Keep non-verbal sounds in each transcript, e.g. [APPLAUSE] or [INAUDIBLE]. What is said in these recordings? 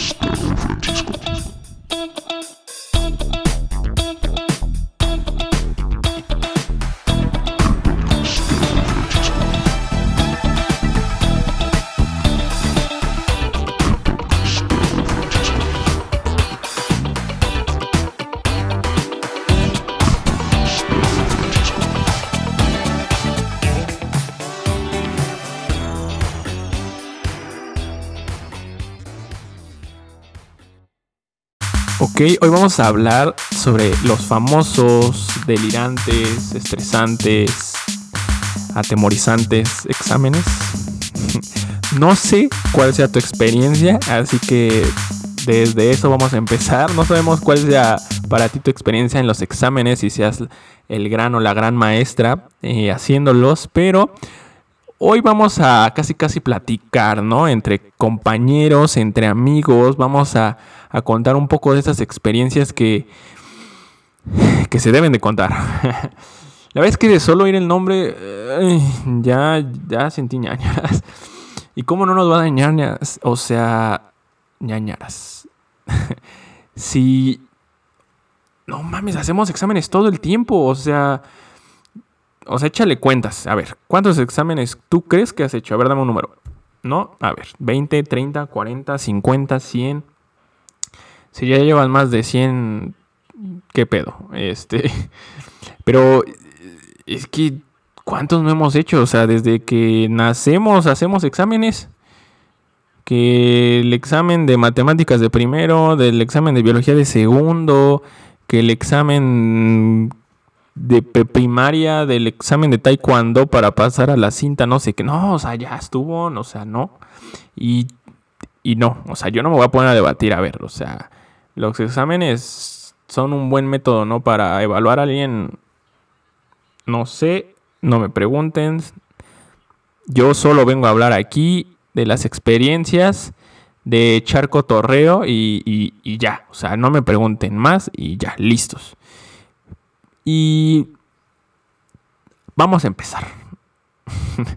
Shh. Ok, hoy vamos a hablar sobre los famosos, delirantes, estresantes, atemorizantes exámenes. [LAUGHS] No sé cuál sea tu experiencia, así que desde eso vamos a empezar. No sabemos cuál sea para ti tu experiencia en los exámenes, si seas el gran o la gran maestra eh, haciéndolos, pero hoy vamos a casi casi platicar, ¿no? Entre compañeros, entre amigos, vamos a a contar un poco de esas experiencias que, que se deben de contar. [LAUGHS] La verdad es que de solo oír el nombre, ya, ya sentí ñañaras. [LAUGHS] ¿Y cómo no nos va a dañar? O sea, ñañaras. [LAUGHS] si... No mames, hacemos exámenes todo el tiempo. O sea... O sea, échale cuentas. A ver, ¿cuántos exámenes tú crees que has hecho? A ver, dame un número. ¿No? A ver, 20, 30, 40, 50, 100. Si ya llevan más de 100, ¿qué pedo? Este, [LAUGHS] pero es que, ¿cuántos no hemos hecho? O sea, desde que nacemos hacemos exámenes. Que el examen de matemáticas de primero, del examen de biología de segundo, que el examen de primaria, del examen de taekwondo para pasar a la cinta, no sé qué. No, o sea, ya estuvo, o sea, no. Y, y no, o sea, yo no me voy a poner a debatir, a ver, o sea, los exámenes son un buen método, ¿no? Para evaluar a alguien. No sé, no me pregunten. Yo solo vengo a hablar aquí de las experiencias de charco torreo y, y ya. O sea, no me pregunten más y ya, listos. Y vamos a empezar. [LAUGHS]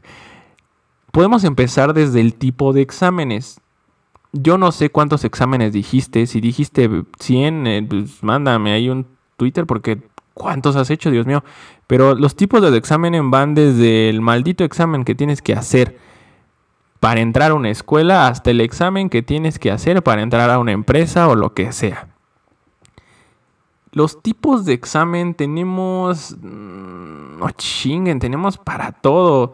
Podemos empezar desde el tipo de exámenes. Yo no sé cuántos exámenes dijiste. Si dijiste 100, eh, pues mándame ahí un Twitter porque ¿cuántos has hecho, Dios mío? Pero los tipos de examen van desde el maldito examen que tienes que hacer para entrar a una escuela hasta el examen que tienes que hacer para entrar a una empresa o lo que sea. Los tipos de examen tenemos... Mm, no chinguen, tenemos para todo.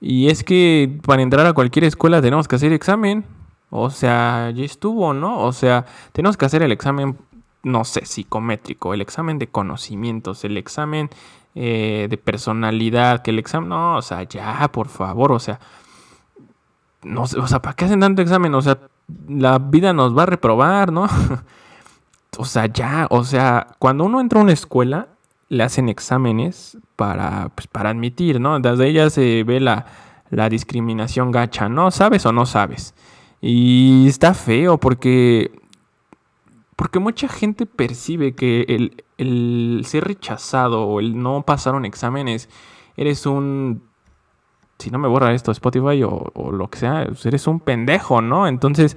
Y es que para entrar a cualquier escuela tenemos que hacer examen. O sea, ya estuvo, ¿no? O sea, tenemos que hacer el examen, no sé, psicométrico, el examen de conocimientos, el examen eh, de personalidad, que el examen, no, o sea, ya, por favor, o sea, no sé, o sea, ¿para qué hacen tanto examen? O sea, la vida nos va a reprobar, ¿no? [LAUGHS] o sea, ya, o sea, cuando uno entra a una escuela, le hacen exámenes para, pues, para admitir, ¿no? Desde ella se ve la, la discriminación gacha, ¿no? ¿Sabes o no sabes? Y está feo porque. Porque mucha gente percibe que el, el ser rechazado o el no pasar un examen es. Eres un. Si no me borra esto Spotify o, o lo que sea, pues eres un pendejo, ¿no? Entonces.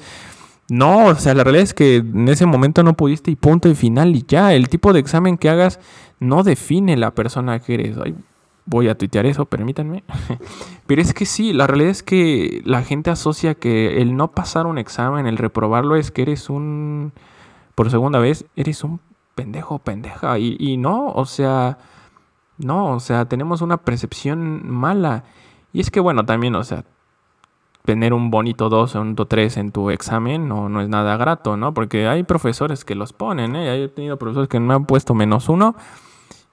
No, o sea, la realidad es que en ese momento no pudiste y punto y final y ya. El tipo de examen que hagas no define la persona que eres. Ay, voy a tuitear eso, permítanme. [LAUGHS] Pero es que sí, la realidad es que la gente asocia que el no pasar un examen, el reprobarlo, es que eres un, por segunda vez, eres un pendejo, pendeja. Y, y no, o sea, no, o sea, tenemos una percepción mala. Y es que bueno, también, o sea, tener un bonito 2 o un 3 en tu examen no, no es nada grato, ¿no? Porque hay profesores que los ponen, ¿eh? He tenido profesores que me han puesto menos uno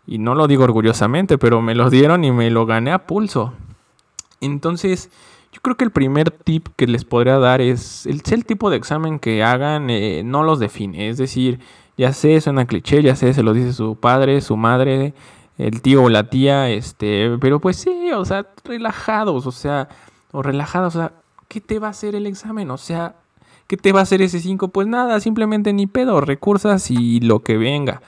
y no lo digo orgullosamente, pero me lo dieron y me lo gané a pulso. Entonces, yo creo que el primer tip que les podría dar es el, el tipo de examen que hagan eh, no los define. Es decir, ya sé, suena cliché, ya sé, se lo dice su padre, su madre, el tío o la tía, este, pero pues sí, o sea, relajados, o sea, o relajados, o sea, ¿qué te va a hacer el examen? O sea, ¿qué te va a hacer ese 5? Pues nada, simplemente ni pedo, recursas y lo que venga.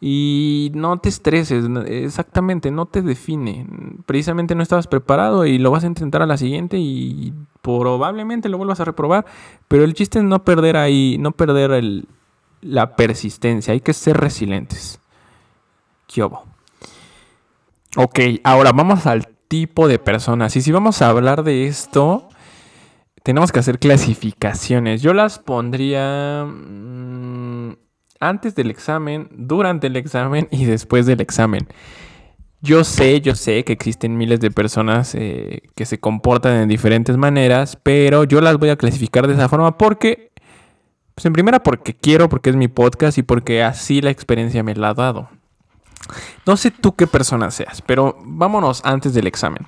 Y no te estreses, exactamente, no te define. Precisamente no estabas preparado y lo vas a intentar a la siguiente y probablemente lo vuelvas a reprobar. Pero el chiste es no perder ahí, no perder la persistencia. Hay que ser resilientes. ¿Qué Ok, ahora vamos al tipo de personas. Y si vamos a hablar de esto, tenemos que hacer clasificaciones. Yo las pondría mm, antes del examen, durante el examen y después del examen. Yo sé, yo sé que existen miles de personas eh, que se comportan de diferentes maneras, pero yo las voy a clasificar de esa forma porque, pues en primera porque quiero, porque es mi podcast y porque así la experiencia me la ha dado. No sé tú qué persona seas, pero vámonos antes del examen.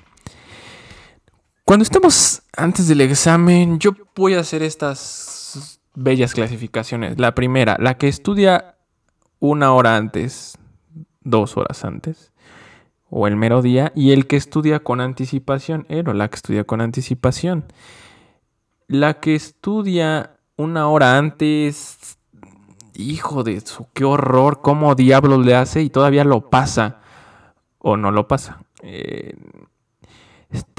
Cuando estemos antes del examen, yo voy a hacer estas bellas clasificaciones. La primera, la que estudia una hora antes, dos horas antes, o el mero día, y el que estudia con anticipación, o la que estudia con anticipación. La que estudia una hora antes hijo de su, qué horror, cómo diablos le hace y todavía lo pasa o no lo pasa. Eh,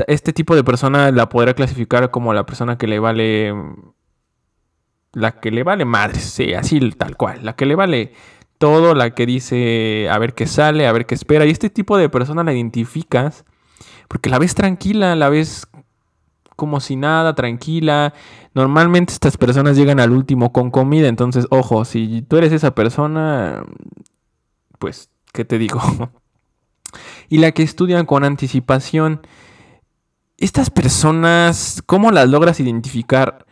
este tipo de persona la podrá clasificar como la persona que le vale, la que le vale madre, sí, así tal cual, la que le vale todo, la que dice a ver qué sale, a ver qué espera. Y este tipo de persona la identificas porque la ves tranquila, la ves como si nada, tranquila. Normalmente estas personas llegan al último con comida, entonces, ojo, si tú eres esa persona, pues, ¿qué te digo? [LAUGHS] y la que estudian con anticipación, estas personas, ¿cómo las logras identificar?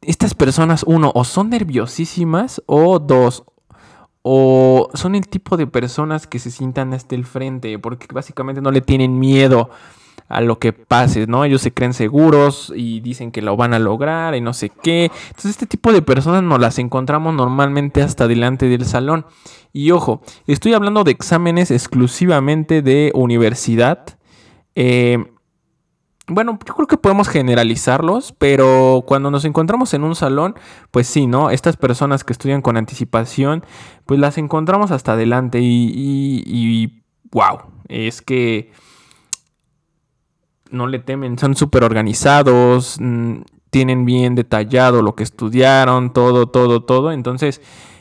Estas personas, uno, o son nerviosísimas, o dos, o son el tipo de personas que se sientan hasta el frente, porque básicamente no le tienen miedo a lo que pase, ¿no? Ellos se creen seguros y dicen que lo van a lograr y no sé qué. Entonces este tipo de personas nos las encontramos normalmente hasta delante del salón. Y ojo, estoy hablando de exámenes exclusivamente de universidad. Eh, bueno, yo creo que podemos generalizarlos, pero cuando nos encontramos en un salón, pues sí, ¿no? Estas personas que estudian con anticipación, pues las encontramos hasta adelante y, y, wow, es que no le temen, son súper organizados, mm, tienen bien detallado lo que estudiaron, todo, todo, todo. Entonces,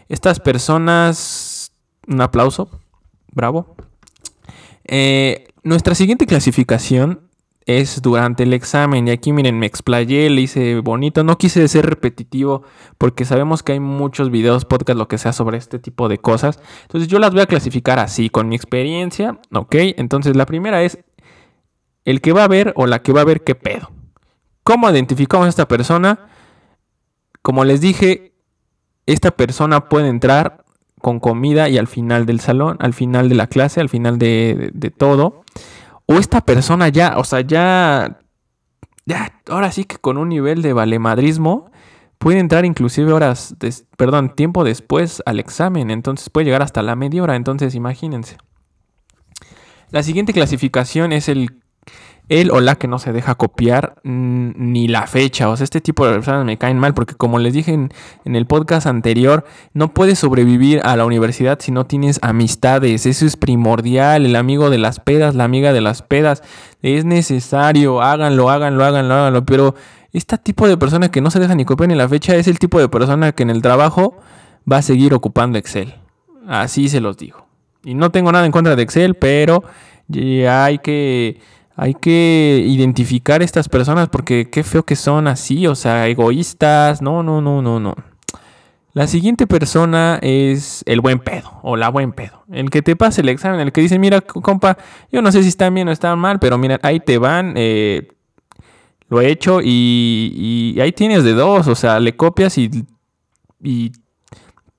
estas personas, un aplauso, bravo. Eh, nuestra siguiente clasificación es durante el examen. Y aquí miren, me explayé, le hice bonito. No quise ser repetitivo porque sabemos que hay muchos videos, podcast, lo que sea sobre este tipo de cosas. Entonces yo las voy a clasificar así, con mi experiencia. Ok, entonces la primera es el que va a ver o la que va a ver qué pedo. ¿Cómo identificamos a esta persona? Como les dije, esta persona puede entrar con comida y al final del salón, al final de la clase, al final de, todo. O esta persona ya, o sea, ya, ya, ahora sí que con un nivel de valemadrismo puede entrar inclusive horas, perdón, tiempo después al examen. Entonces puede llegar hasta la media hora. Entonces imagínense. La siguiente clasificación es el él o la que no se deja copiar ni la fecha. O sea, este tipo de personas me caen mal porque como les dije en, el podcast anterior, no puedes sobrevivir a la universidad si no tienes amistades. Eso es primordial. El amigo de las pedas, la amiga de las pedas. Es necesario. Háganlo, háganlo, háganlo, háganlo. Pero este tipo de persona que no se deja ni copiar ni la fecha es el tipo de persona que en el trabajo va a seguir ocupando Excel. Así se los digo. Y no tengo nada en contra de Excel, pero hay que hay que identificar estas personas porque qué feo que son así, o sea, egoístas. No, no, no, no, no. La siguiente persona es el buen pedo o la buen pedo. El que te pasa el examen, el que dice, mira, compa, yo no sé si están bien o están mal, pero mira, ahí te van, eh, lo he hecho y, y, ahí tienes de dos, o sea, le copias y, y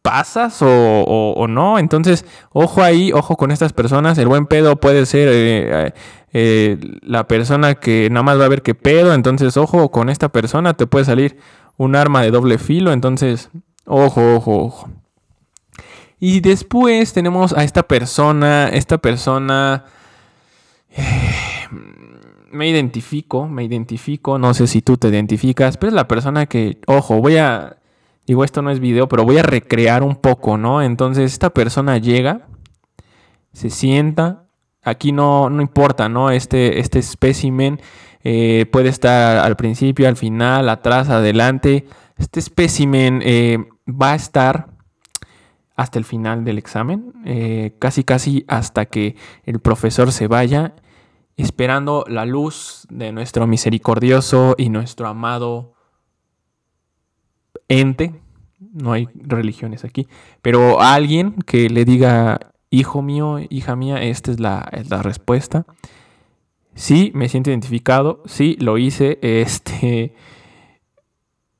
pasas o, no. Entonces, ojo ahí, ojo con estas personas. El buen pedo puede ser eh, eh, la persona que nada más va a ver qué pedo. Entonces, ojo con esta persona. Te puede salir un arma de doble filo. Entonces, ojo, ojo, ojo. Y después tenemos a esta persona. Esta persona... Eh, me identifico, me identifico. No sé si tú te identificas. Pero es la persona que, ojo, voy a Digo, esto no es video, pero voy a recrear un poco, ¿no? Entonces esta persona llega, se sienta, aquí no, no importa, ¿no? Este, este espécimen eh, puede estar al principio, al final, atrás, adelante. Este espécimen eh, va a estar hasta el final del examen, eh, casi casi hasta que el profesor se vaya, esperando la luz de nuestro misericordioso y nuestro amado ente, no hay religiones aquí, pero alguien que le diga, hijo mío, hija mía, esta es la, la respuesta. Sí, me siento identificado, sí, lo hice, este,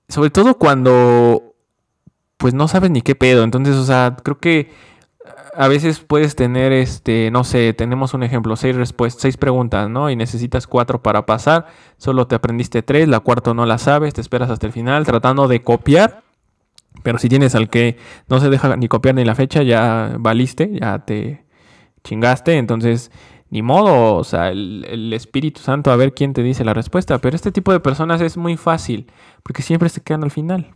sobre todo cuando, pues no sabes ni qué pedo, entonces, o sea, creo que a veces puedes tener, este, no sé, tenemos un ejemplo, seis seis preguntas, ¿no? Y necesitas cuatro para pasar, solo te aprendiste tres, la cuarta no la sabes, te esperas hasta el final tratando de copiar, pero si tienes al que no se deja ni copiar ni la fecha, ya valiste, ya te chingaste, entonces ni modo, o sea, el, el, Espíritu Santo a ver quién te dice la respuesta, pero este tipo de personas es muy fácil, porque siempre se quedan al final.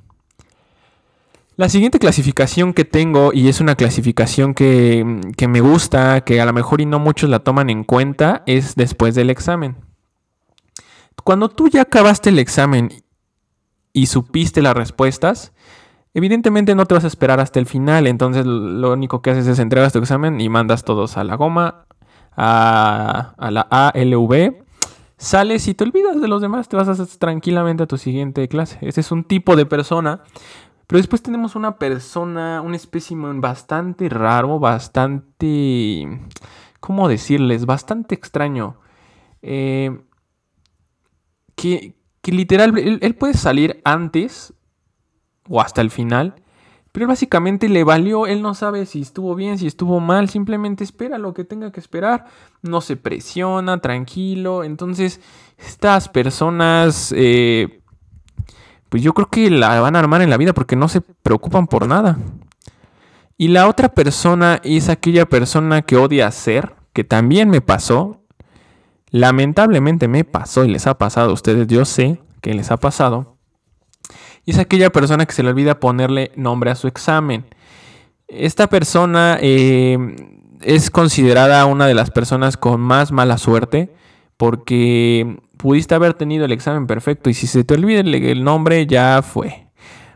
La siguiente clasificación que tengo, y es una clasificación que, me gusta, que a lo mejor y no muchos la toman en cuenta, es después del examen. Cuando tú ya acabaste el examen y supiste las respuestas, evidentemente no te vas a esperar hasta el final, entonces lo único que haces es entregas tu examen y mandas todos a la goma, a, a la ALV, sales y te olvidas de los demás, te vas tranquilamente a tu siguiente clase. Ese es un tipo de persona pero después tenemos una persona, un espécimen bastante raro, bastante... ¿Cómo decirles? Bastante extraño. Eh, que, literal, él, puede salir antes o hasta el final. Pero básicamente le valió, él no sabe si estuvo bien, si estuvo mal, simplemente espera lo que tenga que esperar, no se presiona, tranquilo. Entonces, estas personas eh, pues yo creo que la van a armar en la vida porque no se preocupan por nada. Y la otra persona es aquella persona que odia hacer, que también me pasó. Lamentablemente me pasó y les ha pasado a ustedes, yo sé que les ha pasado. Y es aquella persona que se le olvida ponerle nombre a su examen. Esta persona eh, es considerada una de las personas con más mala suerte porque pudiste haber tenido el examen perfecto y si se te olvida el, nombre ya fue.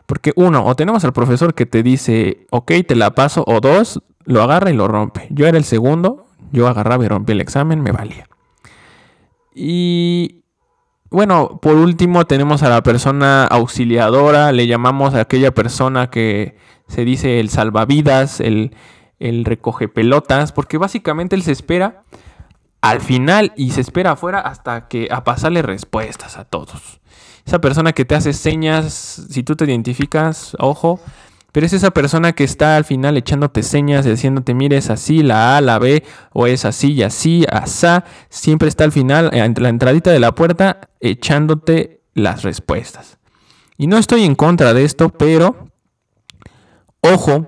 Porque uno, o tenemos al profesor que te dice, ok, te la paso, o dos, lo agarra y lo rompe. Yo era el segundo, yo agarraba y rompí el examen, me valía. Y bueno, por último tenemos a la persona auxiliadora, le llamamos a aquella persona que se dice el salvavidas, el, el recoge pelotas, porque básicamente él se espera al final y se espera afuera hasta que a pasarle respuestas a todos. Esa persona que te hace señas, si tú te identificas, ojo, pero es esa persona que está al final echándote señas, diciéndote, mire, es así, la A, la B, o es así y así, asá, siempre está al final, entre la entradita de la puerta, echándote las respuestas. Y no estoy en contra de esto, pero, ojo,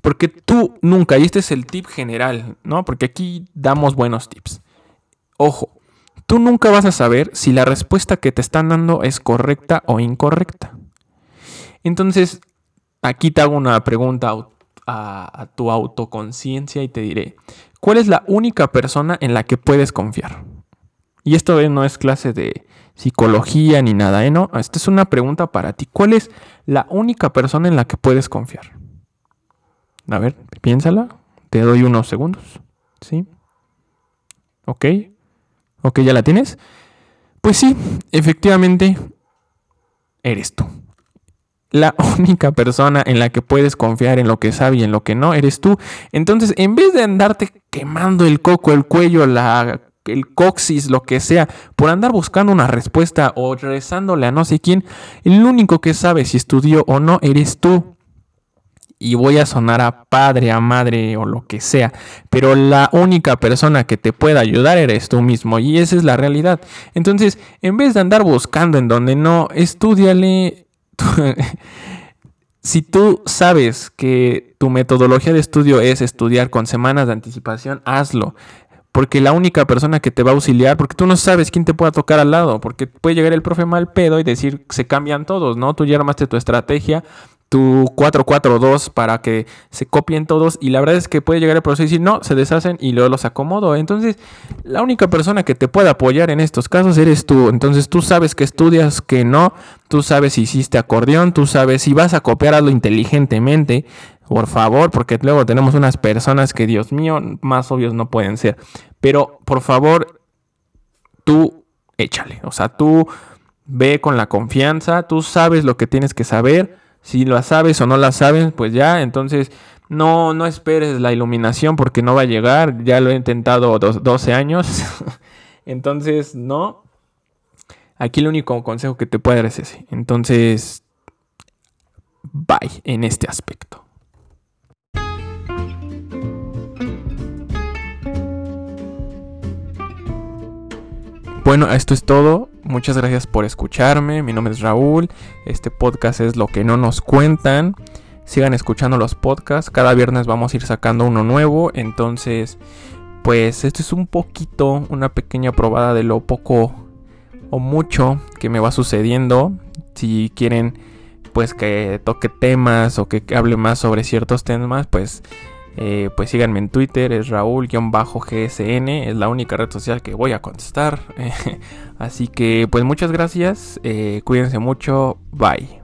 porque tú nunca, y este es el tip general, ¿no? Porque aquí damos buenos tips. Ojo, tú nunca vas a saber si la respuesta que te están dando es correcta o incorrecta. Entonces, aquí te hago una pregunta a, tu autoconciencia y te diré, ¿cuál es la única persona en la que puedes confiar? Y esto no es clase de psicología ni nada, ¿eh? No, esta es una pregunta para ti. ¿Cuál es la única persona en la que puedes confiar? A ver, piénsala. Te doy unos segundos. ¿Sí? ¿Ok? ¿Ok? ¿Ya la tienes? Pues sí, efectivamente, eres tú. La [LAUGHS] única persona en la que puedes confiar en lo que sabe y en lo que no, eres tú. Entonces, en vez de andarte quemando el coco, el cuello, la, el coxis, lo que sea, por andar buscando una respuesta o rezándole a no sé quién, el único que sabe si estudió o no eres tú y voy a sonar a padre, a madre o lo que sea, pero la única persona que te pueda ayudar eres tú mismo y esa es la realidad. Entonces, en vez de andar buscando en donde no, estudiale. Si tú sabes que tu metodología de estudio es estudiar con semanas de anticipación, hazlo. Porque la única persona que te va a auxiliar, porque tú no sabes quién te pueda tocar al lado, porque puede llegar el profe mal pedo y decir se cambian todos, ¿no? Tú ya armaste tu estrategia, tu 442 para que se copien todos y la verdad es que puede llegar el proceso y decir no, se deshacen y luego los acomodo. Entonces, la única persona que te puede apoyar en estos casos eres tú. Entonces, tú sabes que estudias, que no, tú sabes si hiciste acordeón, tú sabes si vas a copiar algo inteligentemente. Por favor, porque luego tenemos unas personas que, Dios mío, más obvios no pueden ser. Pero, por favor, tú échale. O sea, tú ve con la confianza, tú sabes lo que tienes que saber si la sabes o no la sabes, pues ya, entonces no, no esperes la iluminación porque no va a llegar. Ya lo he intentado 12 años. [LAUGHS] entonces, no. Aquí el único consejo que te puedo dar es ese. Entonces, bye en este aspecto. Bueno, esto es todo. Muchas gracias por escucharme. Mi nombre es Raúl. Este podcast es Lo que no nos cuentan. Sigan escuchando los podcasts. Cada viernes vamos a ir sacando uno nuevo. Entonces, pues esto es un poquito, una pequeña probada de lo poco o mucho que me va sucediendo. Si quieren, pues que toque temas o que hable más sobre ciertos temas, pues eh, pues síganme en Twitter, es Raúl-GSN, es la única red social que voy a contestar. [LAUGHS] Así que pues muchas gracias, eh, cuídense mucho, bye.